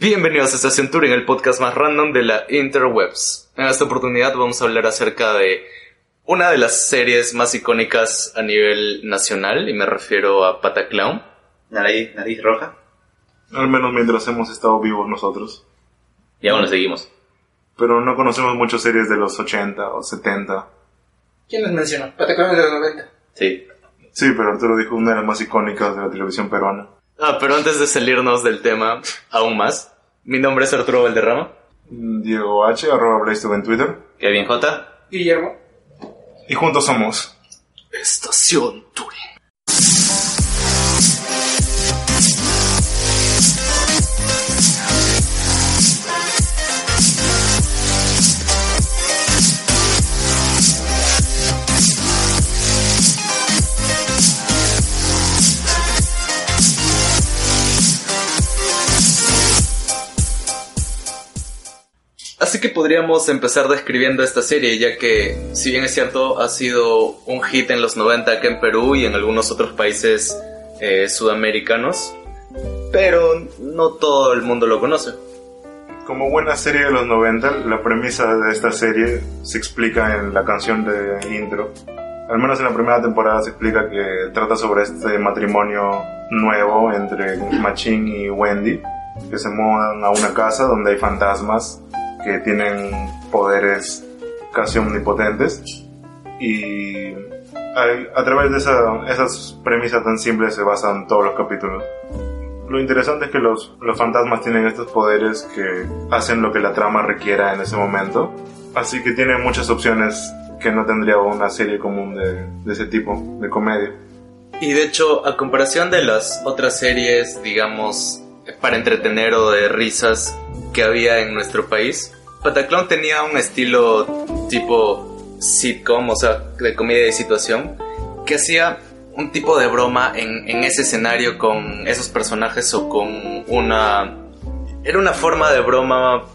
Bienvenidos a Estación Touring, el podcast más random de la interwebs. En esta oportunidad vamos a hablar acerca de una de las series más icónicas a nivel nacional, y me refiero a Pataclown. Nariz, nariz roja. Al menos mientras hemos estado vivos nosotros. Y aún lo seguimos. Pero no conocemos muchas series de los 80 o 70. ¿Quién les mencionó? Pataclown de los 90. Sí. Sí, pero Arturo dijo una de las más icónicas de la televisión peruana. Ah, pero antes de salirnos del tema aún más, mi nombre es Arturo Valderrama. Diego H, arroba Blaze en Twitter. Kevin J. Guillermo. Y juntos somos. Estación Touring. Así que podríamos empezar describiendo esta serie, ya que, si bien es cierto, ha sido un hit en los 90 acá en Perú y en algunos otros países eh, sudamericanos, pero no todo el mundo lo conoce. Como buena serie de los 90, la premisa de esta serie se explica en la canción de intro. Al menos en la primera temporada se explica que trata sobre este matrimonio nuevo entre Machín y Wendy, que se mudan a una casa donde hay fantasmas que tienen poderes casi omnipotentes y a, través de esa- esas premisas tan simples se basan todos los capítulos. Lo interesante es que los, los fantasmas tienen estos poderes que hacen lo que la trama requiera en ese momento, así que tiene muchas opciones que no tendría una serie común de ese tipo, de comedia. Y de hecho, a comparación de las otras series, digamos, para entretener o de risas que había en nuestro país, Pataclown tenía un estilo tipo sitcom, o sea, de comedia de situación, que hacía un tipo de broma en, en ese escenario con esos personajes o con una... Era una forma de broma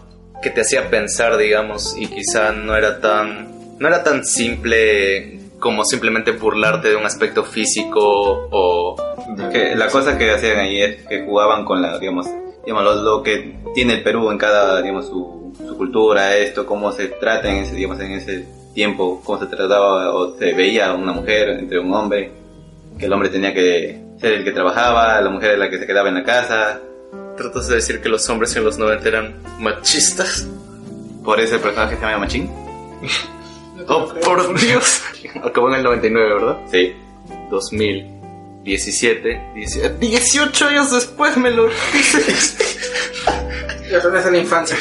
que te hacía pensar, digamos, y quizá no era tan... No era tan simple como simplemente burlarte de un aspecto físico o... Que la cosa que hacían ahí es que jugaban con la, digamos, digamos lo, lo que tiene el Perú en cada, digamos, su, su cultura, esto, cómo se trata en ese, digamos, en ese tiempo, cómo se trataba o se veía una mujer entre un hombre, que el hombre tenía que ser el que trabajaba, la mujer era la que se quedaba en la casa, ¿Tratas de decir que los hombres en los 90 eran machistas? por eso el personaje se llama Machín. ¡Oh, por Dios! Acabó en el 99, ¿verdad? Sí. 2017, 18, 18 años después me lo. Los de la infancia.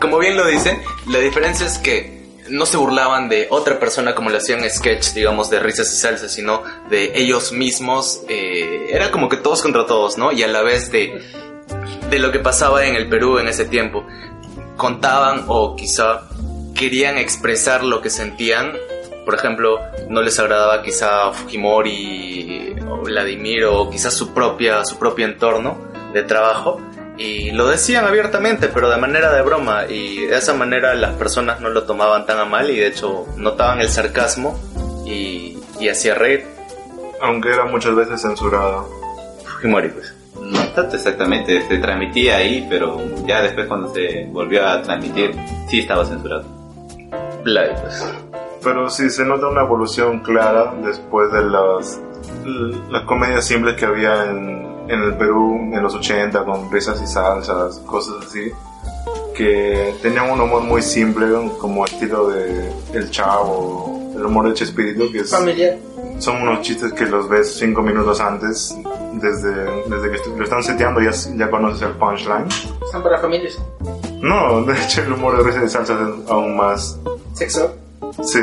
Como bien lo dice, la diferencia es que no se burlaban de otra persona como lo hacían sketch, digamos, de risas y salsas, sino de ellos mismos. eh, era como que todos contra todos, ¿no? Y a la vez de, de lo que pasaba en el Perú en ese tiempo. Contaban o quizá querían expresar lo que sentían. Por ejemplo, no les agradaba quizá Fujimori o Vladimir o quizás su propia su propio entorno de trabajo y lo decían abiertamente, pero de manera de broma y de esa manera las personas no lo tomaban tan a mal y de hecho notaban el sarcasmo y, y hacía reír. Aunque era muchas veces censurado. Fujimori, pues. No tanto exactamente, se transmitía ahí, pero ya después cuando se volvió a transmitir, sí estaba censurado. Vlad, pues. Pero sí se nota una evolución clara después de las, las comedias simples que había en, en el Perú en los 80 con risas y salsas, cosas así, que tenían un humor muy simple como estilo de El Chavo, el humor de Chespirito, que es, Familiar. son unos chistes que los ves cinco minutos antes, desde, desde que lo están seteando ya, ya conoces el punchline. Están para familias. No, de hecho el humor de risas y salsas es aún más Sexo. Sí,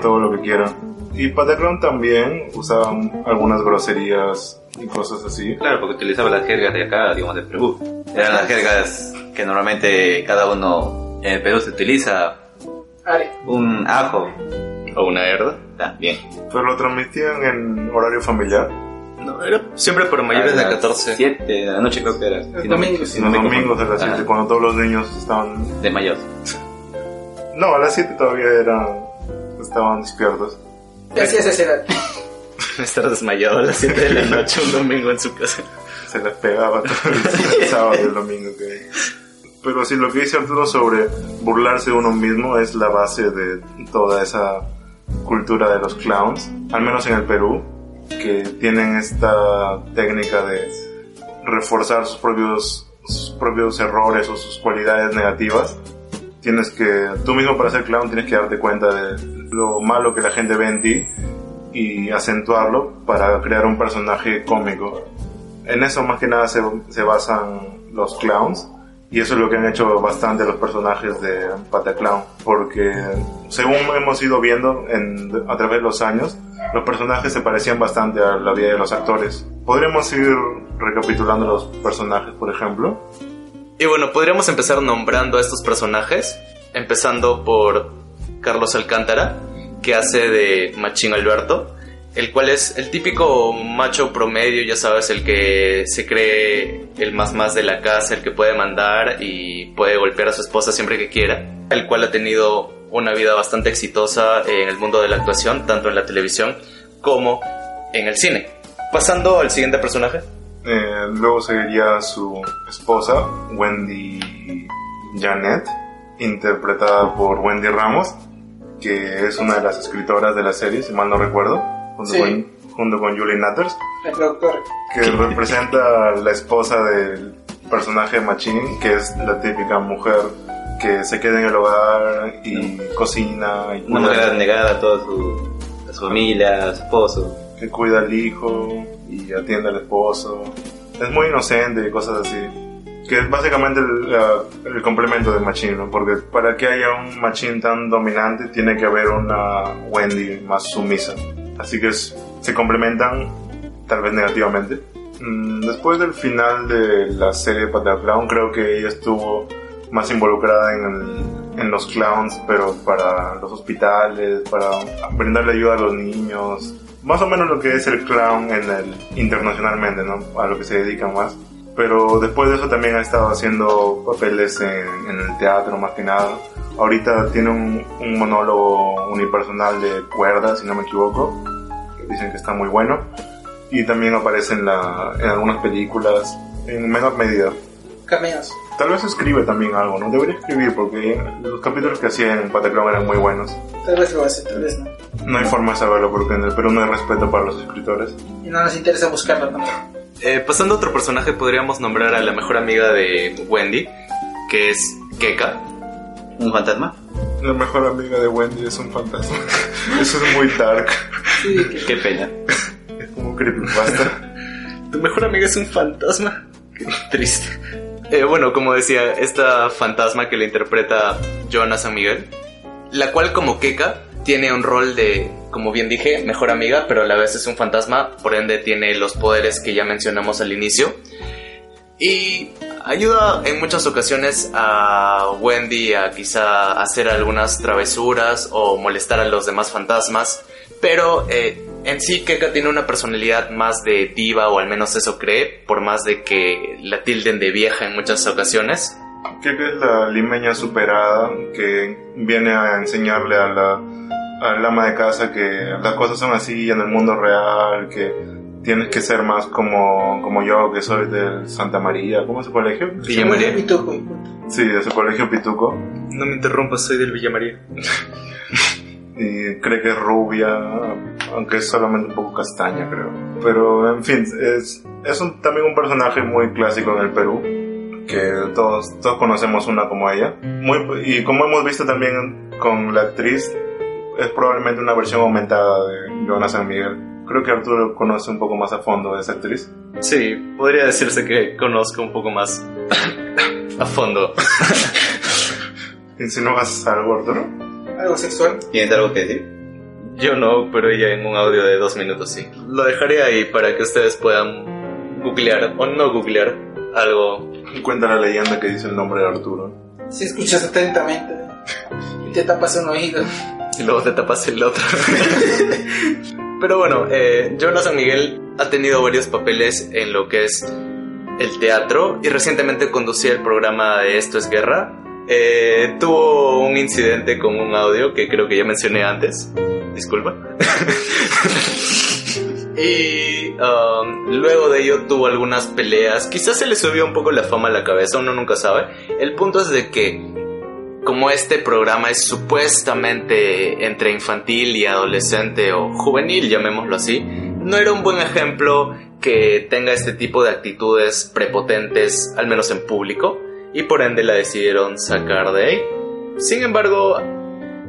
todo lo que quieran. Y Pataclown también usaban algunas groserías y cosas así. Claro, porque utilizaba las jergas de acá, digamos, de Perú. Eran las jergas que normalmente cada uno en el Perú se utiliza. Un ajo, O una herda. también. Pero lo transmitían en horario familiar. No, era siempre para mayores de 14. 7 de la noche creo que era. Los domingos. los domingos de confundo. las 7, Ah, cuando todos los niños estaban... De mayor. No, a las 7 todavía eran... estaban despiertos. ¿Qué hacías esa edad? Estar desmayado a las 7 de la noche un domingo en su casa. se les pegaba todo el, el sábado y el domingo. Que... Pero sí, lo que dice Arturo sobre burlarse de uno mismo es la base de toda esa cultura de los clowns, al menos en el Perú, que tienen esta técnica de reforzar sus propios, sus propios errores o sus cualidades negativas. Tienes que, tú mismo para ser clown tienes que darte cuenta de lo malo que la gente ve en ti y acentuarlo para crear un personaje cómico. En eso más que nada se, se basan los clowns y eso es lo que han hecho bastante los personajes de Pataclown, porque según hemos ido viendo en, a través de los años, los personajes se parecían bastante a la vida de los actores. Podríamos ir recapitulando los personajes, por ejemplo. Y bueno, podríamos empezar nombrando a estos personajes, empezando por Carlos Alcántara, que hace de Machín Alberto, el cual es el típico macho promedio, ya sabes, el que se cree el más más de la casa, el que puede mandar y puede golpear a su esposa siempre que quiera, el cual ha tenido una vida bastante exitosa en el mundo de la actuación, tanto en la televisión como en el cine. Pasando al siguiente personaje. Eh, luego seguiría su esposa, Wendy Janet, interpretada por Wendy Ramos, que es una de las escritoras de la serie, si mal no recuerdo, junto, Sí. con, junto con Julie Natters, El productor. que representa a la esposa del personaje de Machine, que es la típica mujer que se queda en el hogar y cocina y Una mujer negada a toda su, a su familia, a su esposo. que cuida al hijo y atiende al esposo. Es muy inocente y cosas así. Que es básicamente el, el complemento de Machine, ¿no? Porque para que haya un Machine tan dominante tiene que haber una Wendy más sumisa. Así que es- se complementan tal vez negativamente. Mm, Después del final de la serie Pata Clown, creo que ella estuvo más involucrada en, el- en los clowns, pero para los hospitales, para brindarle ayuda a los niños. Más o menos lo que es el clown en el, internacionalmente, ¿no? A lo que se dedican más. Pero después de eso también ha estado haciendo papeles en, en el teatro más que nada. Ahorita tiene un, un monólogo unipersonal de cuerdas, si no me equivoco, que dicen que está muy bueno. Y también aparece en, la, en algunas películas, en menor medida. Cameos. Tal vez escribe también algo, ¿no? Debería escribir porque los capítulos que hacía en Pataclown eran muy buenos. Tal vez lo hace, tal vez no. No hay forma de saberlo porque en el Perú no hay respeto para los escritores. Y no nos interesa buscarlo tampoco. Eh, pasando a otro personaje, podríamos nombrar a la mejor amiga de Wendy, que es Keka. ¿Un fantasma? La mejor amiga de Wendy es un fantasma. Eso es muy dark. Sí, que- Qué pena. Es como un creepypasta. Tu mejor amiga es un fantasma. Qué triste. Eh, bueno, como decía, esta fantasma que le interpreta Joana San Miguel, la cual como Keka tiene un rol de, como bien dije, mejor amiga, pero a la vez es un fantasma, por ende tiene los poderes que ya mencionamos al inicio. Y ayuda en muchas ocasiones a Wendy a quizá hacer algunas travesuras o molestar a los demás fantasmas. Pero eh, en sí Keka tiene una personalidad más de diva, o al menos eso cree, por más de que la tilden de vieja en muchas ocasiones. Keke es la limeña superada que viene a enseñarle a la, al ama de casa que las cosas son así en el mundo real, que tienes que ser más como, como yo, que soy del Santa María. ¿Cómo es su colegio? Villa María. Punto. Sí, de su colegio Pituco. No me interrumpas, soy del Villa María. y cree que es rubia, aunque es solamente un poco castaña, creo. Pero, en fin, es, es un- también un personaje muy clásico en el Perú, que todos, todos conocemos una como ella. Muy, y como hemos visto también con la actriz, es probablemente una versión aumentada de Joana San Miguel. Creo que Arturo conoce un poco más a fondo de esa actriz. Sí, podría decirse que conozco un poco más a fondo. ¿Insinúas algo, Arturo? Algo sexual. ¿Tienes algo que decir? Yo no, pero ella en un audio de dos minutos sí. Lo dejaré ahí para que ustedes puedan googlear o no googlear algo. Cuenta la leyenda que dice el nombre de Arturo. Si escuchas atentamente y te tapas un oído. Y luego te tapas el otro. Pero bueno, eh, Jonas San Miguel ha tenido varios papeles en lo que es el teatro y recientemente conducía el programa de Esto es Guerra. Eh, tuvo un incidente con un audio que creo que ya mencioné antes. Disculpa. Y um, luego de ello tuvo algunas peleas. Quizás se le subió un poco la fama a la cabeza, uno nunca sabe. El punto es de que, como este programa es supuestamente entre infantil y adolescente o juvenil, llamémoslo así, no era un buen ejemplo que tenga este tipo de actitudes prepotentes, al menos en público, y por ende la decidieron sacar de ahí. Sin embargo,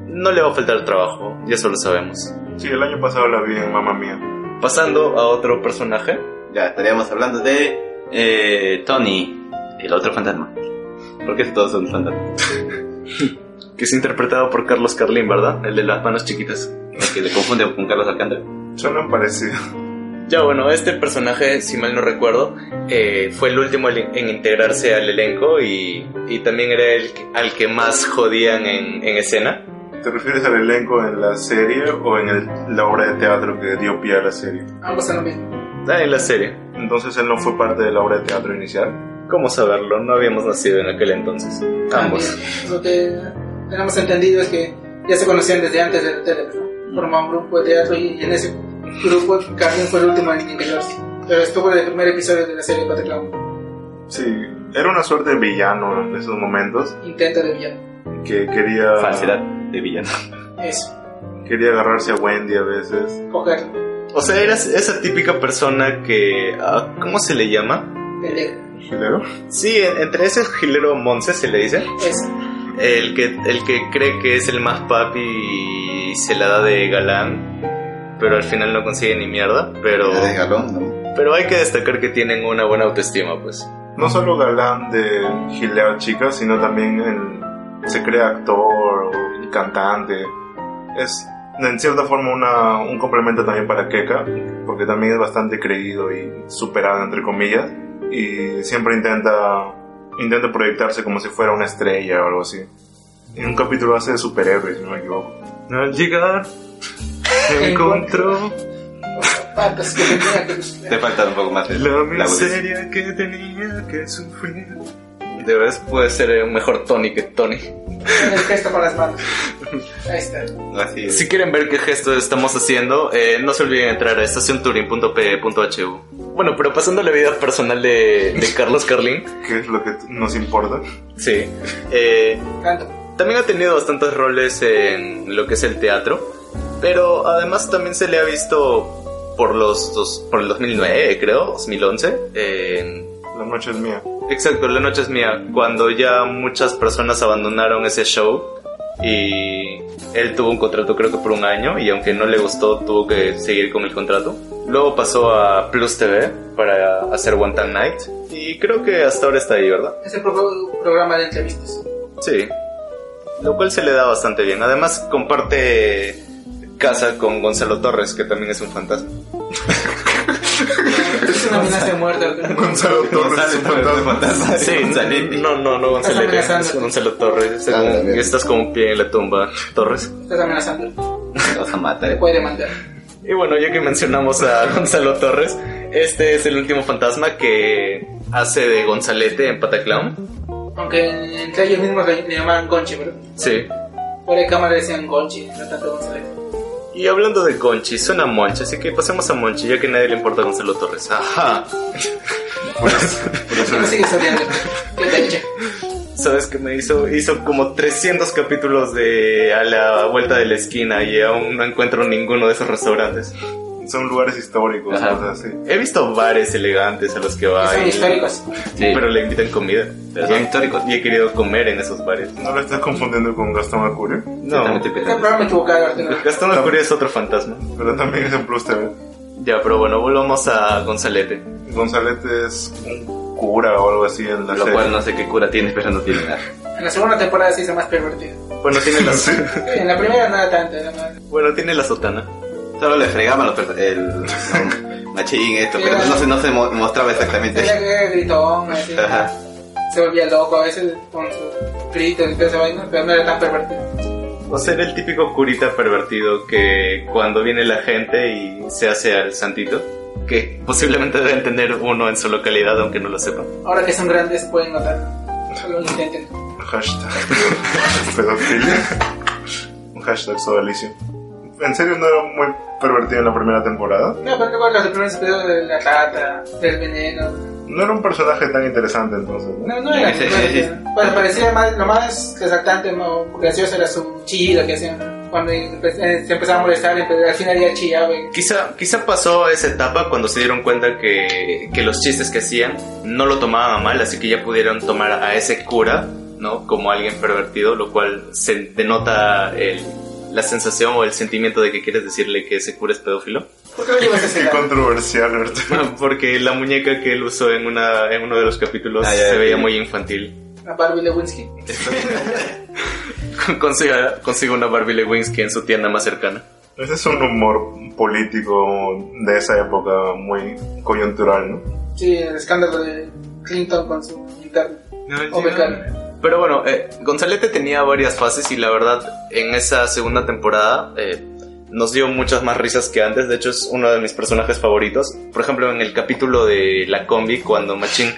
no le va a faltar trabajo, ya eso lo sabemos. Sí, el año pasado la vi en Mamma Mía. Pasando a otro personaje. Ya, estaríamos hablando de eh, Tony, el otro fantasma. Porque todos son fantasmas. que es interpretado por Carlos Carlín, ¿verdad? El de las manos chiquitas. El que le confunde con Carlos Alcántara. Suenan parecido. Ya bueno, este personaje, si mal no recuerdo, eh, fue el último en en integrarse al elenco y, y también era el que- al que más jodían en, en escena. ¿Te refieres al elenco en la serie o en el- la obra de teatro que dio pie a la serie? Ambos son lo mismo. Ah, en la serie. Entonces él no fue parte de la obra de teatro inicial. ¿Cómo saberlo? No habíamos nacido en aquel entonces. Ambos. También, Lo que tenemos entendido es que ya se conocían desde antes de la tele, ¿no? Formaban un grupo de teatro y en ese grupo Carmen fue el último en integrarse. Pero estuvo en el primer episodio de la serie Pataclown. Sí, era una suerte de villano en esos momentos Intento de villano. que quería, Falsedad de villano. Eso. quería agarrarse a Wendy a veces. Cogerlo. O sea, eras esa típica persona que... ah, ¿Cómo se le llama? Pelear. ¿Gilero? Sí, en- entre ese gilero Monse se le dice. Eso. El que, el que cree que es el más papi y se la da de galán, pero al final no consigue ni mierda. Pero, De galón, ¿no? pero hay que destacar que tienen una buena autoestima, pues. No solo galán de gilear chicas, sino también el- se crea actor o cantante. Es en cierta forma una, un complemento también para Keka, porque también es bastante creído y superado, entre comillas, y siempre intenta, intenta proyectarse como si fuera una estrella o algo así. En un capítulo hace de superhéroe, si no me equivoco. Al llegar, encontró. Te falta un poco más de la miseria que tenía que sufrir. De vez puede ser un mejor Tony que Tony. El gesto con las manos. Ahí está. Así es. Si quieren ver qué gesto estamos haciendo, eh, no se olviden entrar a estacionturing.pe.hu. Bueno, pero pasando a la vida personal de, de Carlos Carlín, ¿Qué es lo que nos importa? sí. eh, Canto. también ha tenido bastantes roles en lo que es el teatro, pero además también se le ha visto por los dos- por el 2009, creo, 2011, en La noche es mía. Exacto, La Noche es Mía, cuando ya muchas personas abandonaron ese show y él tuvo un contrato creo que por un año y aunque no le gustó tuvo que seguir con el contrato. Luego pasó a Plus TV para hacer One Time Night y creo que hasta ahora está ahí, ¿verdad? Es el pro- programa de entrevistas. Sí. Lo cual se le da bastante bien. Además comparte casa con Gonzalo Torres, que también es un fantasma. Amenaza de muerte. Gonzalo Torres es un fantasma. Sí, no, no, no Gonzalo, Estás amenazando. es Gonzalo Torres. Ah, estás como un pie en la tumba, Torres. Estás amenazando. Te vas a matar. Te puede demandar. Y bueno, ya que mencionamos a Gonzalo Torres, este es el último fantasma que hace de Gonzalete en Pataclown. Aunque entre ellos mismos le, llamaban Conchi, pero Sí. por de cámara decían Conchi, no tanto González. Y hablando de Conchi, suena a Monchi, así que pasemos a Monchi, ya que a nadie le importa a Gonzalo Torres. Ajá. ¿Sabes qué me hizo? Hizo como 300 capítulos de a la vuelta de la esquina y aún no encuentro ninguno de esos restaurantes. Son lugares históricos, Ajá. cosas así. He visto bares elegantes a los que va Son y- históricos. Sí. pero le invitan comida. Son históricos. Y he querido comer en esos bares. ¿No lo estás confundiendo con Gastón Acurio? No. Pensando. programa equivocado, Arturo. Gastón Acurio es otro fantasma. Pero también es en Plus TV. Ya, pero bueno, volvamos a Gonzalete. Gonzalete es un cura o algo así en la Lo serie. cual no sé qué cura tiene, pero no tiene nada. En la segunda temporada se hizo más pervertido. Bueno, tiene la, Sí. En la primera nada tanto. más- bueno, tiene la sotana. Solo le los perso- el machín esto, pero no se, no se mo- mostraba exactamente. Era que gritón, así. Se volvía loco a veces con sus gritos y toda esa vaina, pero no era tan pervertido. O sea, era el típico curita pervertido que cuando viene la gente y se hace al santito, que posiblemente deben tener uno en su localidad, aunque no lo sepan. Ahora que son grandes pueden notar. Solo intenten. Hashtag pedofilia. Un hashtag sodalicio. En serio no era muy pervertido en la primera temporada. No, pero luego los primeros episodios de la rata, del veneno. No era un personaje tan interesante entonces. ¿no? No, no era. Sí, sí, no sí, Bueno, parecía más, lo más resaltante, o gracioso era su chillido que hacían. Cuando empe- eh, se empezaba a molestar, al final ya chillaba. y- Quizá, quizá pasó esa etapa cuando se dieron cuenta que, que los chistes que hacían no lo tomaban a mal, así que ya pudieron tomar a ese cura, ¿no? Como alguien pervertido, lo cual se denota el- la sensación o el sentimiento de que quieres decirle que ese cura es pedófilo. ¿Por qué lo Qué controversial, Arturo. Porque la muñeca que él usó en, una, en uno de los capítulos Ah, ya, se veía sí. muy infantil. A Barbie Lewinsky. Consiga, consiga una Barbie Lewinsky en su tienda más cercana. Ese es un humor político de esa época muy coyuntural, ¿no? Sí, el escándalo de Clinton con su interno. O becano. Pero bueno, eh, Gonzalete tenía varias fases y la verdad en esa segunda temporada eh, nos dio muchas más risas que antes. De hecho es uno de mis personajes favoritos. Por ejemplo en el capítulo de la combi cuando Machín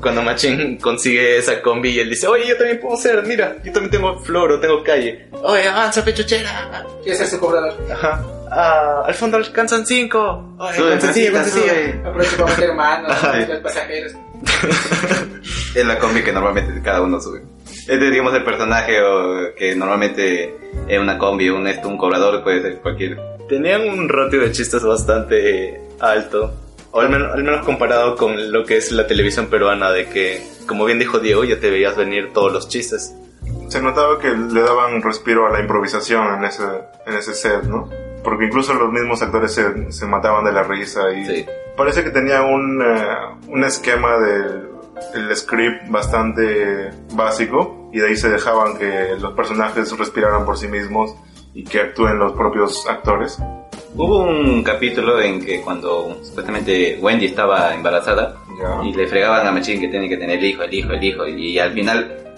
cuando Machín consigue esa combi y él dice, oye yo también puedo ser, mira, yo también tengo floro, tengo calle. Oye avanza pechuchera. Quiere ser su cobrador. Ajá. Ah, al fondo alcanzan cinco. Oye, con Francita, sencilla. sube. Aprovecha para meter manos, los pasajeros. Es la combi que normalmente cada uno sube. Este, digamos, el personaje o, que normalmente en una combi, un, un cobrador, puede ser cualquier. Tenían un ratio de chistes bastante alto. O al menos, al menos comparado con lo que es la televisión peruana, de que, como bien dijo Diego, ya te veías venir todos los chistes. Se notaba que le daban respiro a la improvisación en ese, en ese set, ¿no? Porque incluso los mismos actores se, se mataban de la risa y Sí. parece que tenía un, eh, un esquema del el script bastante básico y de ahí se dejaban que los personajes respiraran por sí mismos y que actúen los propios actores. Hubo un capítulo en que cuando supuestamente Wendy estaba embarazada Ya. y le fregaban a Machín que tiene que tener el hijo, el hijo, el hijo, y, al final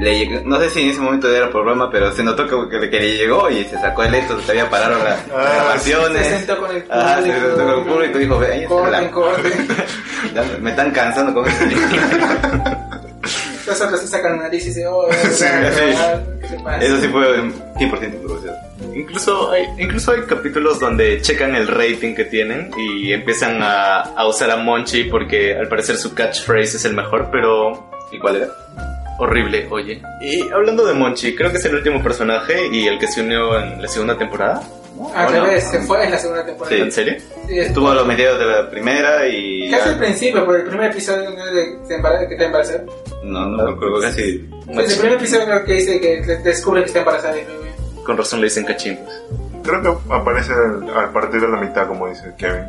le llegó- no sé si en ese momento era por broma, pero se notó que, que, le llegó y se sacó el esto, se había parado las Ah, grabaciones. Se sentó con el Ah, se sentó con el público y dijo, ve, Corten, la- corten. Ya me están cansando con esto. Los otros se sacan la nariz y dicen, oh, Sí, sí. ¿qué te pasa? Eso sí fue 100% improvisado. Incluso hay, incluso hay capítulos donde checan el rating que tienen y empiezan a, a usar a Monchi porque al parecer su catchphrase es el mejor, pero ¿Y cuál era? Horrible, oye. Y hablando de Monchi, creo que es el último personaje y el que se unió en la segunda temporada. Al ¿O no? revés, se fue en la segunda temporada. Sí. ¿En serio? Sí, Estuvo a los mediados de la primera y... Casi al principio, por el primer episodio ¿no? de embaraza, que está embarazada. No, no me acuerdo casi... Pues el primer episodio creo que dice que te- descubre que está embarazada. Con razón le dicen cachín. pues. Creo que aparece al, al partir de la mitad, como dice Kevin.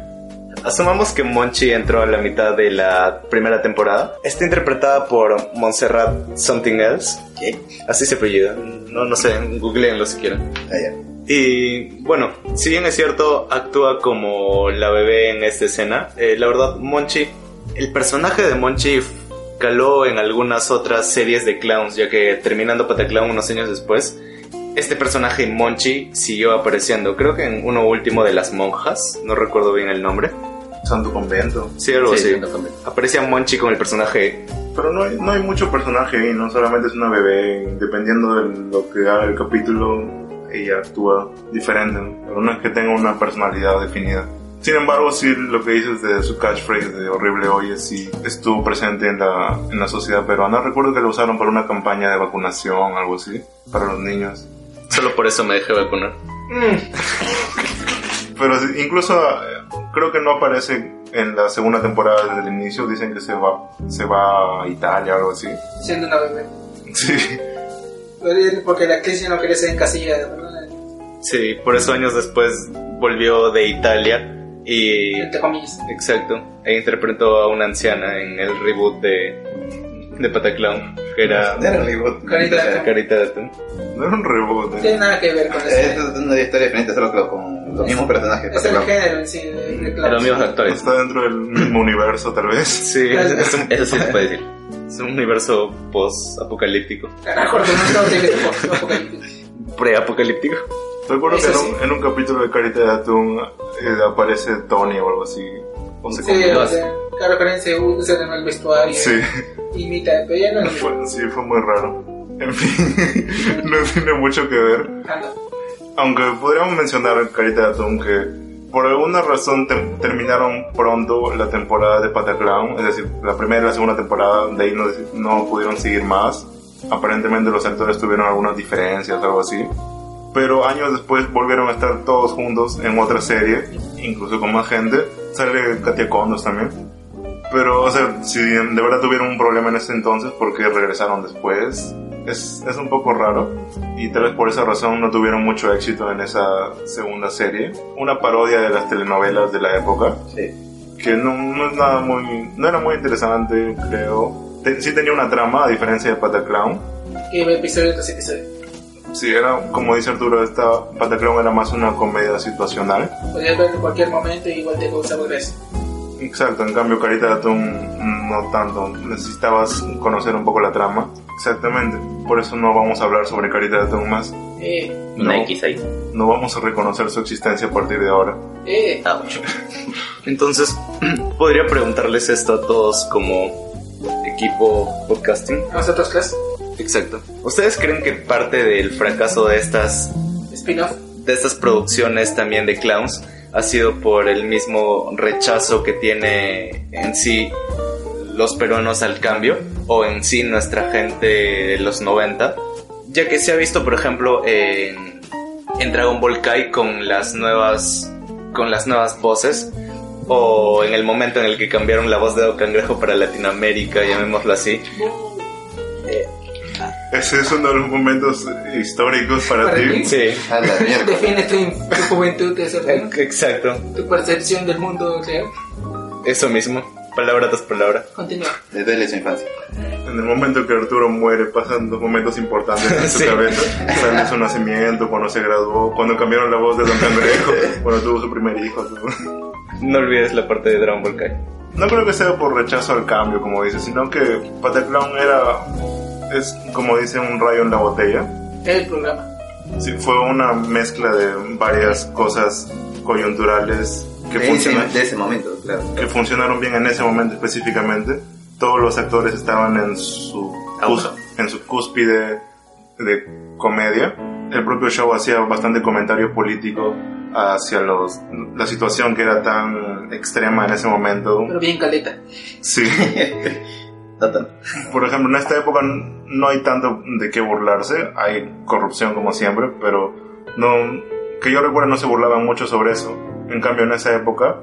Asumamos que Monchi entró a la mitad de la primera temporada. Está interpretada por Montserrat Something Else. ¿Qué? Así se apellida. No, no sé, googleenlo si quieren. Ah. Y bueno, si bien es cierto, actúa como la bebé en esta escena, eh, la verdad, Monchi, el personaje de Monchi caló en algunas otras series de clowns, ya que terminando Pataclown unos años después, este personaje Monchi siguió apareciendo, creo que en uno último de las monjas, no recuerdo bien el nombre. Santo Convento. Sí, algo Sí, así. Aparecía Monchi con el personaje. Pero no hay, no hay mucho personaje ahí, no solamente es una bebé. Dependiendo de lo que haga el capítulo, ella actúa diferente. Pero no es que tenga una personalidad definida. Sin embargo, sí lo que dices de su catchphrase de horrible oye, sí estuvo presente en la, en la sociedad peruana. Recuerdo que lo usaron para una campaña de vacunación, algo así, para los niños. Solo por eso me dejé vacunar. Pero sí, incluso eh, creo que no aparece en la segunda temporada desde el inicio. Dicen que se va, se va a Italia o algo así. Siendo una bebé. Sí. Porque la actriz ya no quería ser encasillada, ¿verdad? Sí, por eso años después volvió de Italia y Entre comillas. Exacto. E interpretó a una anciana en el reboot de, de Pataclown, que era Era reboot. Carita. Carita de Atún. No era un reboot. No ¿eh? tiene nada que ver con Es eso. una historia diferente, solo que con los mismos personajes. Es el género en sí de, los mismos actores. Está dentro del mismo universo, tal vez. Sí, es un, Eso sí se puede decir. es un universo post-apocalíptico. Carajo, no todo tiene que ser apocalíptico. Pre-apocalíptico. Recuerdo que un, en un capítulo de Carita de Atún eh, aparece Tony o algo así. O se Sí, o sea, claro, Karen se usa de mal vestuario. Sí, Imita, pero ya no lo fue, sí, fue muy raro. En fin, no tiene mucho que ver. Aunque podríamos mencionar Carita de Atún que por alguna razón te- terminaron pronto la temporada de Pataclown, es decir, la primera y la segunda temporada, de ahí no, no pudieron seguir más. Aparentemente los actores tuvieron algunas diferencias o algo así. Pero años después volvieron a estar todos juntos en otra serie, incluso con más gente. Sale Katia Condos también. Pero, o sea, si de verdad tuvieron un problema en ese entonces, ¿por qué regresaron después? Es, es un poco raro. Y tal vez por esa razón no tuvieron mucho éxito en esa segunda serie. Una parodia de las telenovelas de la época. Sí. Que no, no es nada muy... No era muy interesante, creo. Te- sí tenía una trama, a diferencia de Pataclown. Que iba episodio tras episodio. Sí, era, como dice Arturo, esta Pataclown era más una comedia situacional. Podías verlo en cualquier momento y igual te causaba gracia. Exacto, en cambio Carita de Atún no tanto, necesitabas conocer un poco la trama. Exactamente, por eso no vamos a hablar sobre Carita de Atún más, Eh, Una No. X ahí. no vamos a reconocer su existencia a partir de ahora. eh. Ouch. Entonces, podría preguntarles esto a todos como equipo podcasting. ¿A nosotros clase? Exacto. ¿Ustedes creen que parte del fracaso de estas Spin-off. de estas producciones también de clowns ha sido por el mismo rechazo que tiene en sí los peruanos al cambio o en sí nuestra gente de los 90 ya que se ha visto por ejemplo en, en Dragon Ball Kai con las nuevas con las nuevas voces o en el momento en el que cambiaron la voz de Don Cangrejo para Latinoamérica llamémoslo así Ese es uno de los momentos históricos para, Para ti. sí A la mierda. Define tu, tu juventud, eso, ¿no? exacto tu percepción del mundo real. eso mismo palabra tras palabra Continúa. Duele su infancia. En el momento que Arturo muere pasan dos momentos importantes en su Sí. cabeza. Sale su nacimiento, cuando se graduó, cuando cambiaron la voz de Don Cangrejo, cuando tuvo su primer hijo. todo. no olvides la parte de Dragon Ball Kai No creo que sea por rechazo al cambio, como dice, sino que Pataclown era, es como dice, un rayo en la botella. El programa. Sí, fue una mezcla de varias cosas coyunturales que, De ese, funcionan- de ese momento, claro. que funcionaron bien en ese momento específicamente. Todos los actores estaban en su, cus- en su cúspide de comedia. El propio show hacía bastante comentario político hacia los, la situación que era tan extrema en ese momento. Pero bien caleta. Sí. No tanto. Por ejemplo, en esta época no hay tanto de qué burlarse, hay corrupción como siempre, pero no, que yo recuerdo no se burlaban mucho sobre eso. En cambio, en esa época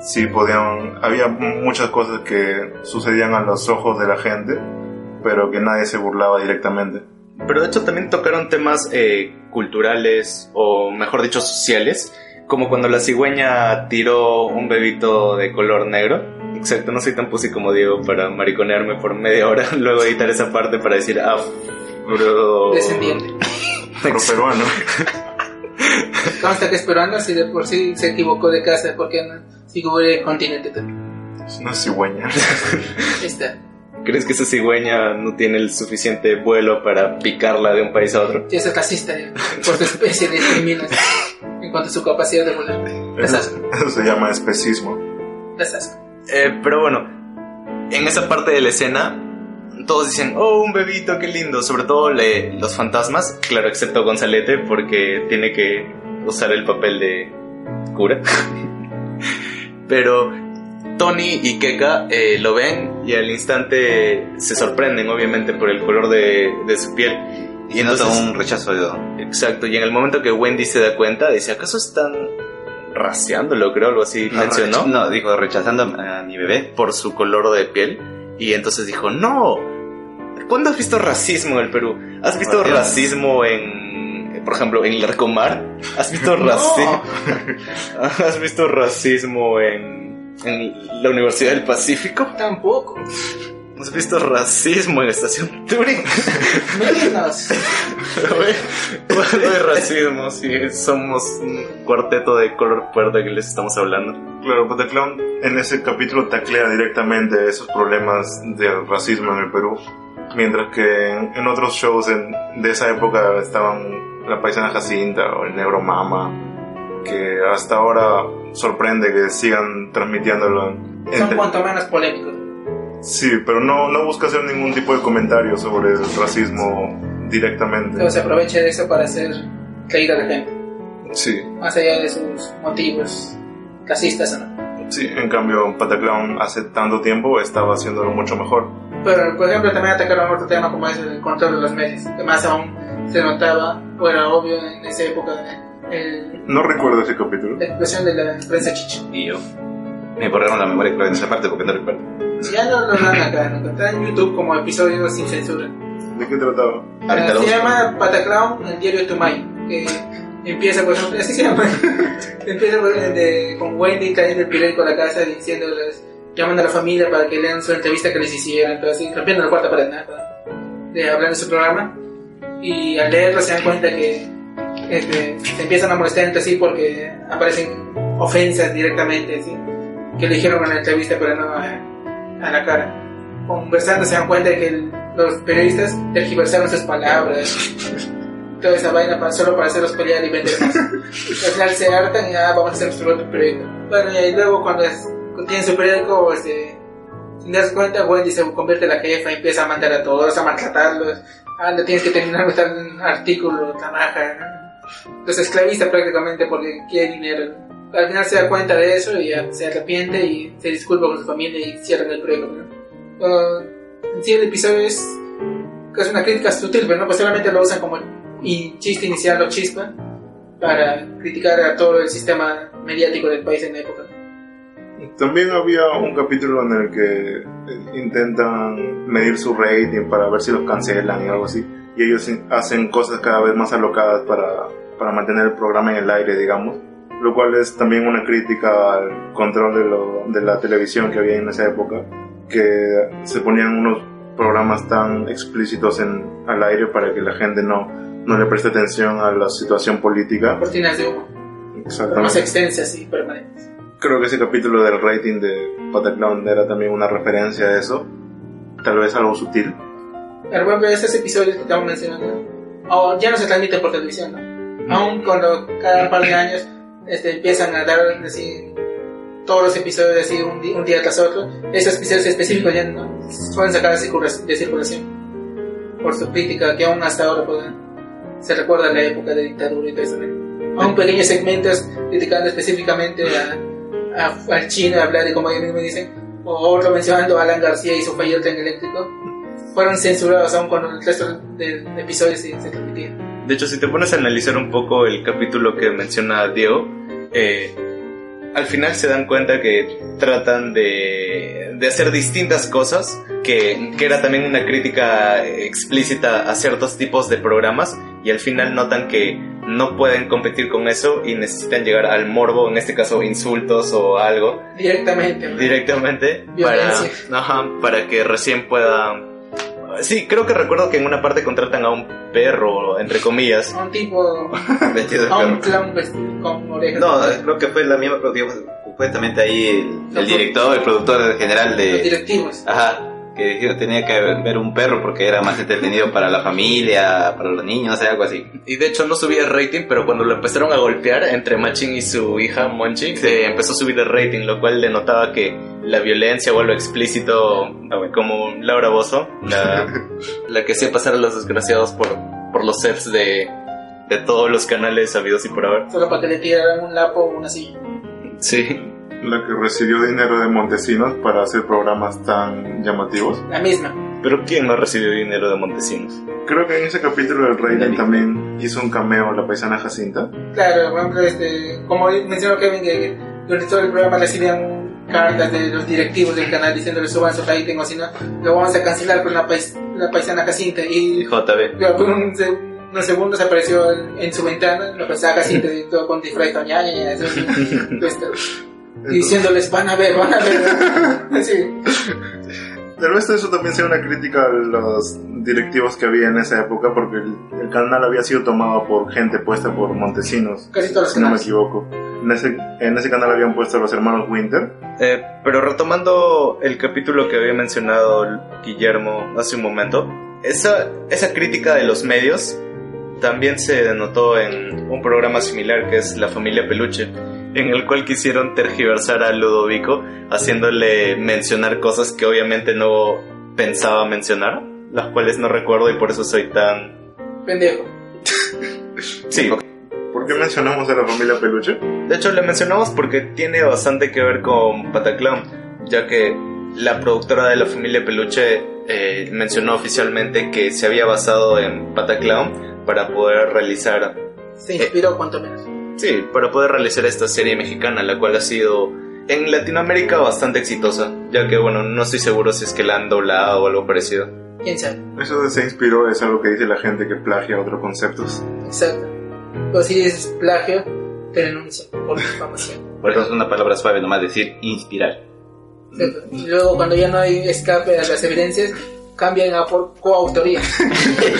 sí podían, había muchas cosas que sucedían a los ojos de la gente, pero que nadie se burlaba directamente. Pero de hecho también tocaron temas eh, culturales o mejor dicho sociales, como cuando la cigüeña tiró un bebito de color negro. Exacto, no soy tan pussy como Diego para mariconearme por media hora, luego editar esa parte para decir ah, afro... Descendiente. Pero peruano, Consta que es peruano, si de por sí se equivocó de casa, porque no? Si cubre el continente también. es una cigüeña. Ahí está. ¿Crees que esa cigüeña no tiene el suficiente vuelo para picarla de un país a otro? Si es racista, eh, por tu especie discriminas en cuanto a su capacidad de volar. Eso, asco. eso se llama especismo. Las asco. Eh, pero bueno, en esa parte de la escena, todos dicen, oh, un bebito, qué lindo. Sobre todo le- los fantasmas, claro, excepto Gonzalete, porque tiene que usar el papel de cura. pero Tony y Keka eh, lo ven y al instante se sorprenden, obviamente, por el color de, de su piel. Y nota un rechazo de Exacto, y en el momento que Wendy se da cuenta, dice, ¿acaso están raciándolo? Creo, algo así mencionó No, dijo rechazando a mi bebé. por su color de piel. Y entonces dijo, no, ¿cuándo has visto racismo en el Perú? ¿Has visto Racismo. racismo en, por ejemplo, en Larcomar? ¿Has visto racismo? ¿Has visto racismo en, en la Universidad del Pacífico? Tampoco. ¿Has visto racismo en Estación Turing? Menos. No hay racismo, si somos un cuarteto de color puerta que les estamos hablando. Claro, Pataclown en ese capítulo taclea directamente esos problemas del racismo en el Perú, mientras que en, en otros shows en- de esa época estaban la paisana Jacinta o el negro Mama, que hasta ahora sorprende que sigan transmitiéndolo. en- Son entre- cuanto menos polémicos. Sí, pero no, no busca hacer ningún tipo de comentario sobre el racismo directamente. Luego se aprovecha de eso para hacer reír a la gente. Sí, más allá de sus motivos clasistas o no. sí. En cambio, Pataclown hace tanto tiempo estaba haciéndolo mucho mejor. Pero, por ejemplo, también atacaron otro tema como es el control de los medios, que más aún se notaba, o era obvio en esa época, el- No recuerdo ese capítulo. la expresión de la prensa chicha. Y yo. Me borraron la memoria creo, en esa parte porque no recuerdo. Ya no lo dan acá, ¿no? está en YouTube como episodios sin censura. ¿De qué trataba? Lo se llama Pataclown, el diario de Tumayo, que empieza, por ejemplo, así se llama, empieza por- de- con Wendy trayendo el periódico a la casa diciéndoles, llamando a la familia para que lean su entrevista que les hicieron, todo así, rompiendo la cuarta pared, nada, de hablar de su programa, y al leerlo se dan cuenta que este, se empiezan a molestar entre sí porque aparecen ofensas directamente, ¿sí? Que le dijeron en la entrevista, pero no a, a la cara. Conversando se dan cuenta de que el- los periodistas tergiversaron sus palabras, toda esa vaina para, solo para hacerlos pelear y vender más. Al final se hartan y ah, vamos a hacer nuestro propio periódico. Bueno, y luego cuando es- tienen su periódico, este, sin darse cuenta, Wendy se convierte en la jefa y empieza a mandar a todos, a maltratarlos. Anda, tienes que terminar tal artículo, trabaja. Los esclaviza prácticamente porque quiere dinero. Al final se da cuenta de eso y ya se arrepiente y se disculpa con su familia y cierran el proyecto. ¿no? Uh, en sí el episodio es, es una crítica sutil, pero no, pues solamente lo usan como chiste inicial o chispa para criticar a todo el sistema mediático del país en la época. También había un capítulo en el que eh, intentan medir su rating para ver si los cancelan y algo así. Y ellos hacen cosas cada vez más alocadas para, para mantener el programa en el aire, digamos. Lo cual es también una crítica al control de, lo- de la televisión que había en esa época. Que se ponían unos programas tan explícitos en, al aire para que la gente no, no le preste atención a la situación política. Cortinas de humo, pero más Exactamente. extensas y permanentes. Creo que ese capítulo del rating de Pataclown era también una referencia a eso. Tal vez algo sutil. Pero bueno, esos episodios que estamos mencionando oh, ya no se transmiten por televisión, ¿no? Aún cuando cada par de años este, empiezan a dar así todos los episodios así un, un día tras otro, esos episodios específicos ya no pueden sacar de circula- de circulación por su crítica que aún hasta ahora se recuerda la época de dictadura y todo eso. Aún pequeños segmentos criticando específicamente a, a- al chino, hablar de como ellos mismos dicen, o otro mencionando a Alan García y su fallido tren eléctrico, fueron censurados aún cuando el resto del episodio se, se transmitía. De hecho, si te pones a analizar un poco el capítulo que menciona Diego, eh, al final se dan cuenta que tratan de, de hacer distintas cosas, que, que era también una crítica explícita a ciertos tipos de programas, y al final notan que no pueden competir con eso y necesitan llegar al morbo, en este caso insultos o algo, Directamente. directamente para, ajá, para que recién pueda... Sí, creo que recuerdo que en una parte contratan a un perro, entre comillas. A un tipo, Vestido de a un clown vestido con orejas. No, creo que fue la misma, pero digamos, supuestamente ahí el, el director, el productor general los de... directivos. Ajá, que dijo, tenía que ver un perro porque era más entretenido para la familia, para los niños, o sea, algo así. Y de hecho no subía el rating, pero cuando lo empezaron a golpear entre Machin y su hija Monchi, eh, empezó a subir el rating, lo cual denotaba que la violencia o lo explícito, como Laura Bozo, la, la que hacía pasar a los desgraciados por, por los sets de, de todos los canales habidos y por haber. Solo para que le tiraran un lapo o una silla. Sí. La que recibió dinero de Montesinos para hacer programas tan llamativos. La misma. Pero ¿quién no recibió dinero de Montesinos? Creo que en ese capítulo del rating también hizo un cameo la paisana Jacinta. Claro, por ejemplo, este, como mencionó Kevin, que durante todo el programa recibían cartas de los directivos del canal diciéndole suban su rating o si no, lo vamos a cancelar con la, pais- la paisana Jacinta. Y JB. Claro, por un se- unos segundos apareció en, en su ventana, la pasaba casi de todo con disfraz de ña, y diciéndoles van a ver, van a ver. Así. Tal vez eso también sea una crítica a los directivos que había en esa época, porque el, el canal había sido tomado por gente puesta por Montesinos, Casi todos los si no me canales. equivoco. En ese, en ese canal habían puesto a los hermanos Winter. Eh, pero retomando el capítulo que había mencionado Guillermo hace un momento, esa, esa crítica de los medios también se denotó en un programa similar que es La Familia Peluche, en el cual quisieron tergiversar a Ludovico, haciéndole mencionar cosas que obviamente no pensaba mencionar, las cuales no recuerdo y por eso soy tan... Pendejo. Sí, ¿Por ¿Por qué mencionamos a la familia Peluche? De hecho, le mencionamos porque tiene bastante que ver con Pataclown, ya que la productora de la familia Peluche eh, mencionó oficialmente que se había basado en Pataclown para poder realizar, Se inspiró cuanto menos. Sí, para poder realizar esta serie mexicana, la cual ha sido en Latinoamérica bastante exitosa, ya que bueno, no estoy seguro si es que la han doblado o algo parecido. ¿Quién sabe? Eso de se inspiró es algo que dice la gente que plagia otros conceptos. Exacto. Pero si es plagio, te denuncian por difamación. Por eso es una palabra suave nomás decir inspirar. Exacto. Y luego, cuando ya no hay escape a las evidencias, cambian a por coautoría.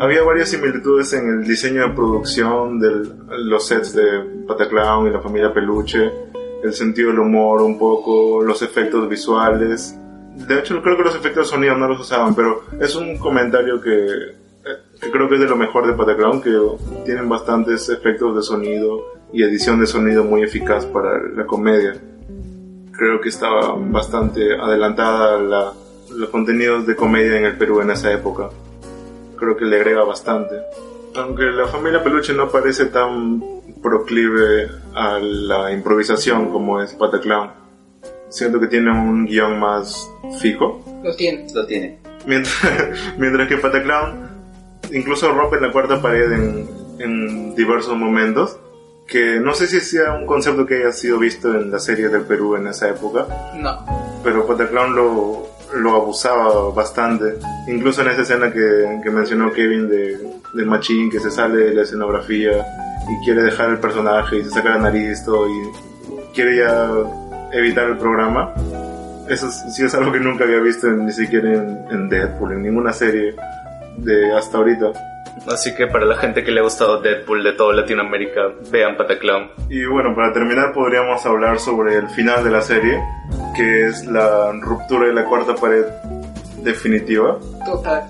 Había varias similitudes en el diseño de producción de los sets de Pataclown y la familia Peluche, el sentido del humor un poco, los efectos visuales. De hecho, creo que los efectos de sonido no los usaban, pero es un comentario que, eh, creo que es de lo mejor de Pataclown, que tienen bastantes efectos de sonido y edición de sonido muy eficaz para la comedia. Creo que estaba bastante adelantada la, los contenidos de comedia en el Perú en esa época creo que le agrega bastante. Aunque la familia Peluche no parece tan proclive a la improvisación como es Pataclown. Siento que tiene un guion más fijo. Lo tiene. Lo tiene. Mientras, mientras que Pataclown incluso rompe la cuarta pared en, en diversos momentos. Que no sé si sea un concepto que haya sido visto en la serie del Perú en esa época. No. Pero Pataclown lo, lo abusaba bastante. Incluso en esa escena que, que mencionó Kevin de, del machín que se sale de la escenografía y quiere dejar el personaje y se saca la nariz todo y quiere ya evitar el programa. Eso es- sí es algo que nunca había visto en- ni siquiera en, en Deadpool, en ninguna serie de hasta ahorita. Así que para la gente que le ha gustado Deadpool de toda Latinoamérica, vean Pataclown. Y bueno, para terminar podríamos hablar sobre el final de la serie, que es la ruptura de la cuarta pared definitiva, Total.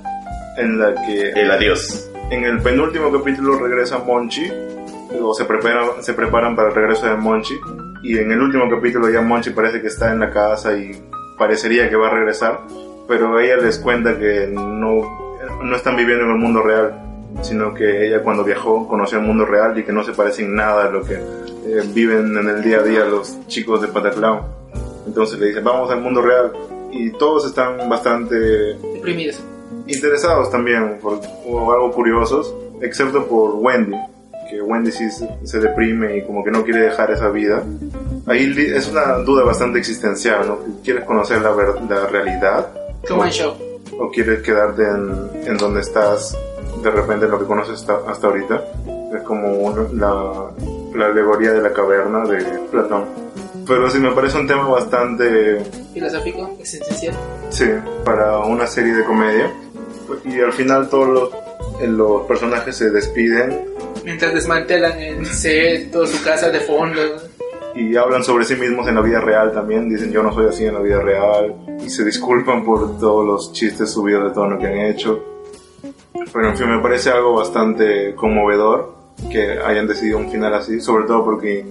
en la que El adiós. En el penúltimo capítulo regresa Monchi, o se preparan, se preparan para el regreso de Monchi, y en el último capítulo ya Monchi parece que está en la casa y parecería que va a regresar, pero ella les cuenta que no, no están viviendo en el mundo real, sino que ella cuando viajó conoció el mundo real y que no se parece en nada a lo que eh, viven en el día a día los chicos de Pataclown. Entonces le dice, vamos al mundo real. Y todos están bastante Deprimidos. interesados también, por, o algo curiosos, excepto por Wendy, que Wendy sí se, se deprime y como que no quiere dejar esa vida. Ahí es una duda bastante existencial, ¿no? ¿Quieres conocer la, la realidad Truman Show. o quieres quedarte en, en donde estás de repente en lo que conoces hasta, hasta ahorita? Es como un- la, la alegoría de la caverna de Platón. Pero sí me parece un tema bastante Filosófico, existencial. Sí, para una serie de comedia. Y al final todos los, eh, los personajes se despiden Mientras desmantelan el set, toda su casa de fondo. y hablan sobre sí mismos en la vida real también. Dicen yo no soy así en la vida real. Y se disculpan por todos los chistes subidos de tono que han hecho. Pero en fin, me parece algo bastante conmovedor que hayan decidido un final así. Sobre todo porque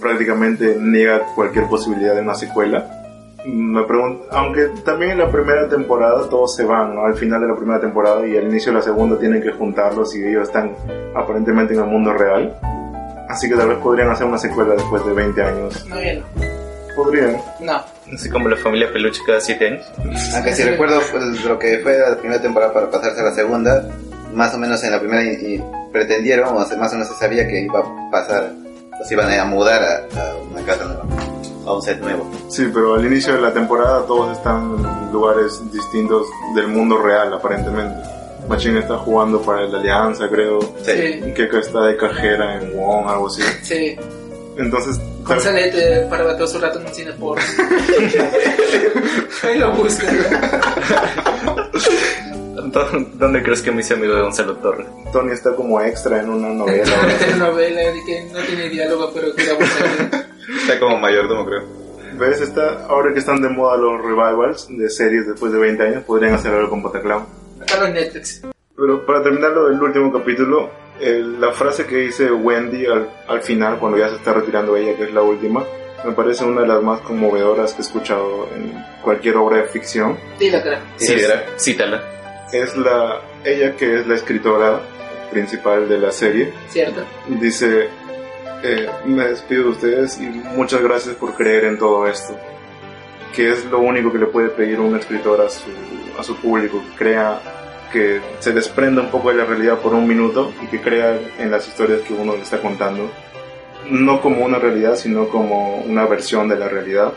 prácticamente niega cualquier posibilidad de una secuela. Me pregunto, aunque también en la primera temporada todos se van, ¿no? Al final de la primera temporada y al inicio de la segunda tienen que juntarlos y ellos están aparentemente en el mundo real. Así que tal vez podrían hacer una secuela después de 20 años. No, no. Podrían. No. Así como la familia Peluche cada 7 años. Aunque si recuerdo pues, lo que fue la primera temporada para pasarse a la segunda, más o menos en la primera y, y pretendieron, o sea, más o menos se sabía que iba a pasar, o se iban a mudar a, a una casa nueva, a un set nuevo. Sí, pero al inicio de la temporada todos están en lugares distintos del mundo real, aparentemente. Machine está jugando para la Alianza, creo. Sí. Y Keka está de cajera en Wong, algo así. Sí. Entonces, Con Salete para todo su rato en un cine porno. Ahí lo buscan. ¿Dó- ¿Dónde crees que me hice amigo de Gonzalo Torres? Tony está como extra en una novela. así. telenovela de que no tiene diálogo, pero que la busca. Está como mayordomo, creo. ¿Ves? Está, ahora que están de moda los revivals de series después de 20 años, podrían hacer algo con Pataclown. Acá en Netflix. Pero para terminar lo del último capítulo, el- la frase que dice Wendy al, al final, cuando ya se está retirando ella, que es la última, me parece una de las más conmovedoras que he escuchado en cualquier obra de ficción. Dila, cara. Sí, ¿verdad? Cítala. Es la, ella que es la escritora, principal de la serie, ¿Cierto? dice, eh, me despido de ustedes y muchas gracias por creer en todo esto, que es lo único que le puede pedir un escritor a su, a su público, que crea, que se desprenda un poco de la realidad por un minuto y que crea en las historias que uno le está contando, no como una realidad, sino como una versión de la realidad,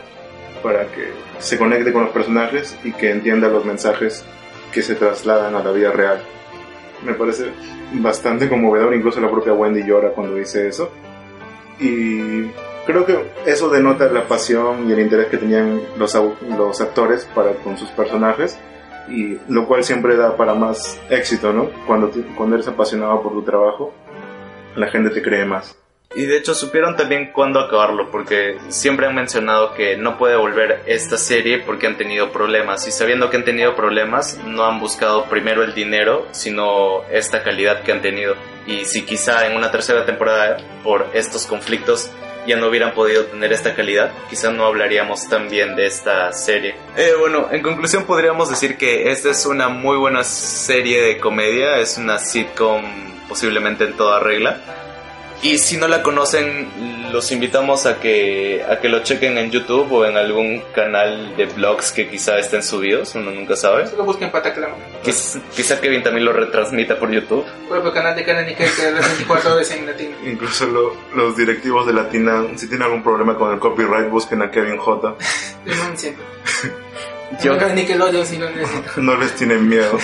para que se conecte con los personajes y que entienda los mensajes que se trasladan a la vida real. Me parece bastante conmovedor, incluso la propia Wendy llora cuando dice eso. Y creo que eso denota la pasión y el interés que tenían los, los actores para con sus personajes, y lo cual siempre da para más éxito, ¿no? Cuando, cuando eres apasionado por tu trabajo, la gente te cree más. Y de hecho supieron también cuándo acabarlo, porque siempre han mencionado que no puede volver esta serie porque han tenido problemas. Y sabiendo que han tenido problemas, no han buscado primero el dinero, sino esta calidad que han tenido. Y si quizá en una tercera temporada, por estos conflictos, ya no hubieran podido tener esta calidad, quizá no hablaríamos tan bien de esta serie. Eh, bueno, en conclusión podríamos decir que esta es una muy buena serie de comedia, es una sitcom posiblemente en toda regla. Y si no la conocen, los invitamos a que, a que lo chequen en YouTube o en algún canal de blogs que quizá estén subidos, uno nunca sabe. Solo busquen Pataclama. Quiz- quizá Kevin también lo retransmita por YouTube. Propio canal de Canon y que las 24 horas en latino. Incluso lo- los directivos de Latina, si tienen algún problema con el copyright, busquen a Kevin J. Denuncien. Yo- No, Nickelodeon si lo necesitan. No les tienen miedo.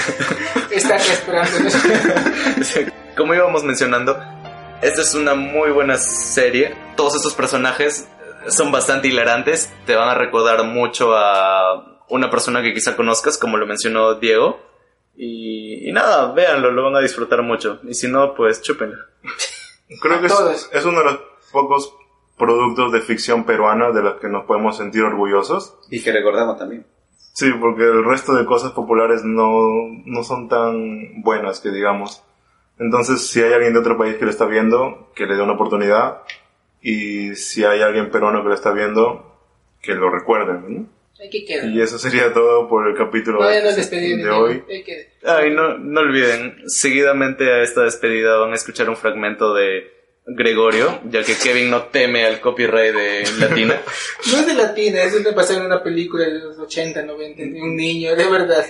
Está esperando. Como íbamos mencionando, esta es una muy buena serie. Todos estos personajes son bastante hilarantes. Te van a recordar mucho a una persona que quizá conozcas, como lo mencionó Diego. Y, y nada, véanlo, lo van a disfrutar mucho. Y si no, pues chúpenlo. Creo que es, es uno de los pocos productos de ficción peruana de los que nos podemos sentir orgullosos. Y que recordamos también. Sí, porque el resto de cosas populares no, no son tan buenas que digamos. Entonces, si hay alguien de otro país que lo está viendo, que le dé una oportunidad. Y si hay alguien peruano que lo está viendo, que lo recuerden. ¿no? Hay que quedar. Y eso sería todo por el capítulo No, ya de, hoy. Ay, no, no olviden, seguidamente a esta despedida van a escuchar un fragmento de Gregorio, ya que Kevin no teme al copyright de Latina. No es de latina, es de pasar en una película de los 80, 90, de un niño, de verdad.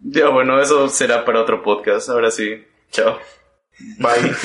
ya bueno, eso será para otro podcast. Ahora sí, chao. Bye.